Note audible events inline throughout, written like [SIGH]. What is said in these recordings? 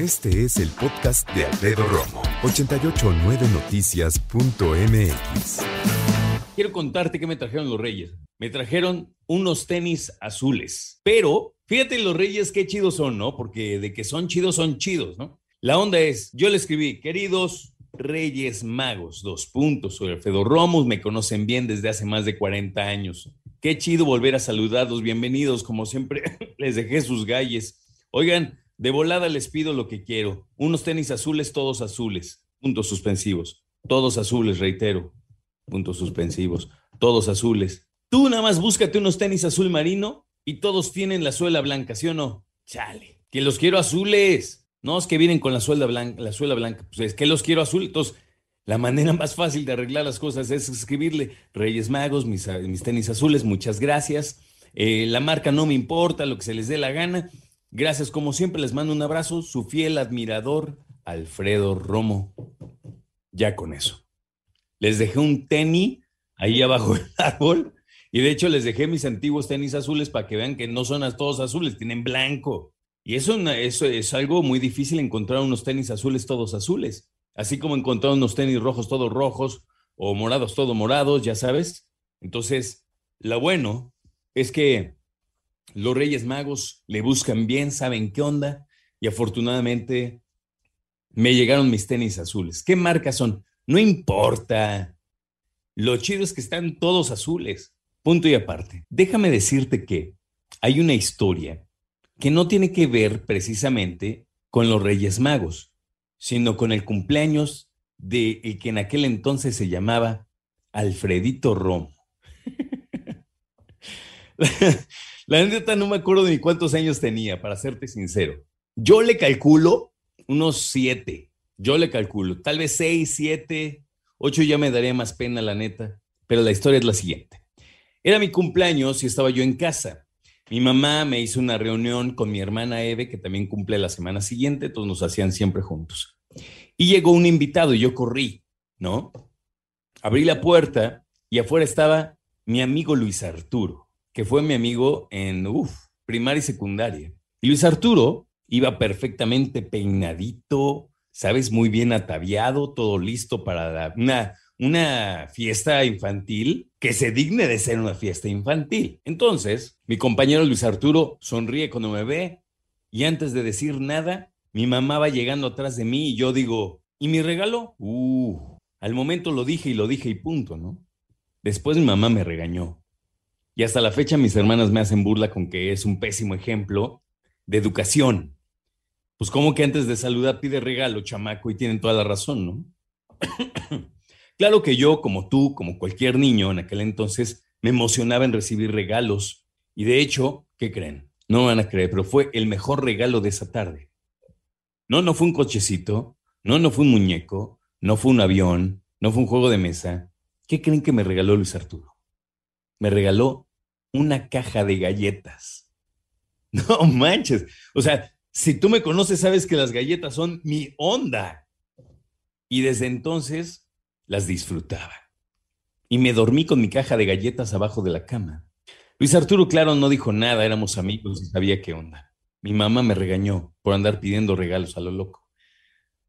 Este es el podcast de Alfredo Romo, 889noticias.mx. Quiero contarte qué me trajeron los Reyes. Me trajeron unos tenis azules, pero fíjate los Reyes qué chidos son, ¿no? Porque de que son chidos, son chidos, ¿no? La onda es, yo le escribí, queridos Reyes Magos, dos puntos. Soy Alfredo Romo, me conocen bien desde hace más de 40 años. Qué chido volver a saludarlos, bienvenidos, como siempre [LAUGHS] les dejé sus galles. Oigan, de volada les pido lo que quiero. Unos tenis azules, todos azules. Puntos suspensivos. Todos azules, reitero. Puntos suspensivos. Todos azules. Tú nada más búscate unos tenis azul marino y todos tienen la suela blanca, ¿sí o no? Chale. Que los quiero azules. No es que vienen con la suela blanca, la suela blanca. Pues es que los quiero azules. Entonces, la manera más fácil de arreglar las cosas es escribirle Reyes Magos, mis, mis tenis azules, muchas gracias. Eh, la marca no me importa, lo que se les dé la gana. Gracias, como siempre, les mando un abrazo, su fiel admirador, Alfredo Romo. Ya con eso. Les dejé un tenis ahí abajo del [LAUGHS] árbol y de hecho les dejé mis antiguos tenis azules para que vean que no son todos azules, tienen blanco. Y eso, eso es algo muy difícil encontrar unos tenis azules todos azules, así como encontrar unos tenis rojos todos rojos o morados todos morados, ya sabes. Entonces, lo bueno es que los Reyes Magos le buscan bien, saben qué onda y afortunadamente me llegaron mis tenis azules. ¿Qué marcas son? No importa. Lo chido es que están todos azules. Punto y aparte. Déjame decirte que hay una historia que no tiene que ver precisamente con los Reyes Magos, sino con el cumpleaños de el que en aquel entonces se llamaba Alfredito Romo. [LAUGHS] La neta no me acuerdo ni cuántos años tenía, para serte sincero. Yo le calculo unos siete. Yo le calculo, tal vez seis, siete, ocho ya me daría más pena, la neta. Pero la historia es la siguiente. Era mi cumpleaños y estaba yo en casa. Mi mamá me hizo una reunión con mi hermana Eve, que también cumple la semana siguiente, todos nos hacían siempre juntos. Y llegó un invitado y yo corrí, ¿no? Abrí la puerta y afuera estaba mi amigo Luis Arturo que fue mi amigo en uf, primaria y secundaria. Luis Arturo iba perfectamente peinadito, sabes, muy bien ataviado, todo listo para una, una fiesta infantil que se digne de ser una fiesta infantil. Entonces, mi compañero Luis Arturo sonríe cuando me ve y antes de decir nada, mi mamá va llegando atrás de mí y yo digo, ¿y mi regalo? Uh, al momento lo dije y lo dije y punto, ¿no? Después mi mamá me regañó. Y hasta la fecha mis hermanas me hacen burla con que es un pésimo ejemplo de educación. Pues como que antes de saludar pide regalo, chamaco, y tienen toda la razón, ¿no? [COUGHS] claro que yo, como tú, como cualquier niño en aquel entonces, me emocionaba en recibir regalos. Y de hecho, ¿qué creen? No van a creer, pero fue el mejor regalo de esa tarde. No, no fue un cochecito, no, no fue un muñeco, no fue un avión, no fue un juego de mesa. ¿Qué creen que me regaló Luis Arturo? Me regaló una caja de galletas. [LAUGHS] No manches. O sea, si tú me conoces, sabes que las galletas son mi onda. Y desde entonces las disfrutaba. Y me dormí con mi caja de galletas abajo de la cama. Luis Arturo, claro, no dijo nada, éramos amigos y sabía qué onda. Mi mamá me regañó por andar pidiendo regalos a lo loco.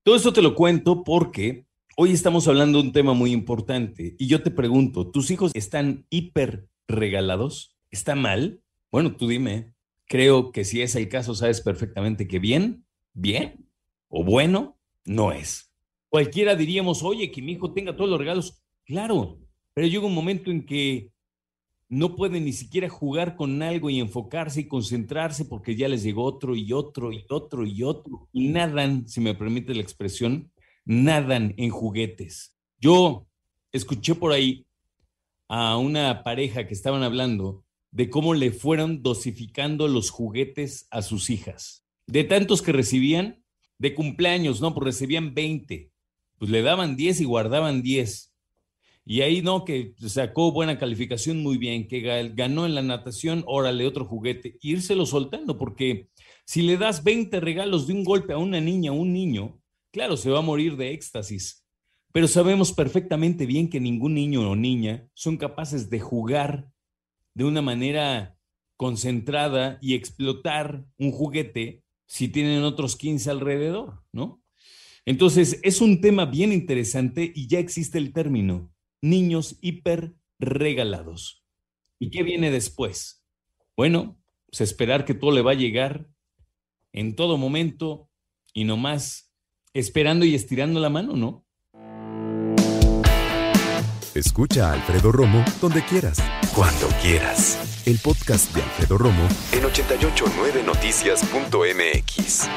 Todo esto te lo cuento porque hoy estamos hablando de un tema muy importante y yo te pregunto, ¿tus hijos están hiper regalados? ¿Está mal? Bueno, tú dime. Creo que si es el caso, sabes perfectamente que bien, bien o bueno, no es. Cualquiera diríamos, oye, que mi hijo tenga todos los regalos. Claro, pero llega un momento en que no puede ni siquiera jugar con algo y enfocarse y concentrarse porque ya les llegó otro y otro y otro y otro. Y nadan, si me permite la expresión, nadan en juguetes. Yo escuché por ahí a una pareja que estaban hablando de cómo le fueron dosificando los juguetes a sus hijas. De tantos que recibían, de cumpleaños, ¿no? Pues recibían 20, pues le daban 10 y guardaban 10. Y ahí, ¿no? Que sacó buena calificación, muy bien, que ganó en la natación, órale, otro juguete, lo soltando, porque si le das 20 regalos de un golpe a una niña o un niño, claro, se va a morir de éxtasis. Pero sabemos perfectamente bien que ningún niño o niña son capaces de jugar de una manera concentrada y explotar un juguete si tienen otros 15 alrededor, ¿no? Entonces, es un tema bien interesante y ya existe el término, niños hiper regalados. ¿Y qué viene después? Bueno, pues esperar que todo le va a llegar en todo momento y no más esperando y estirando la mano, ¿no? Escucha a Alfredo Romo donde quieras, cuando quieras. El podcast de Alfredo Romo en 889noticias.mx.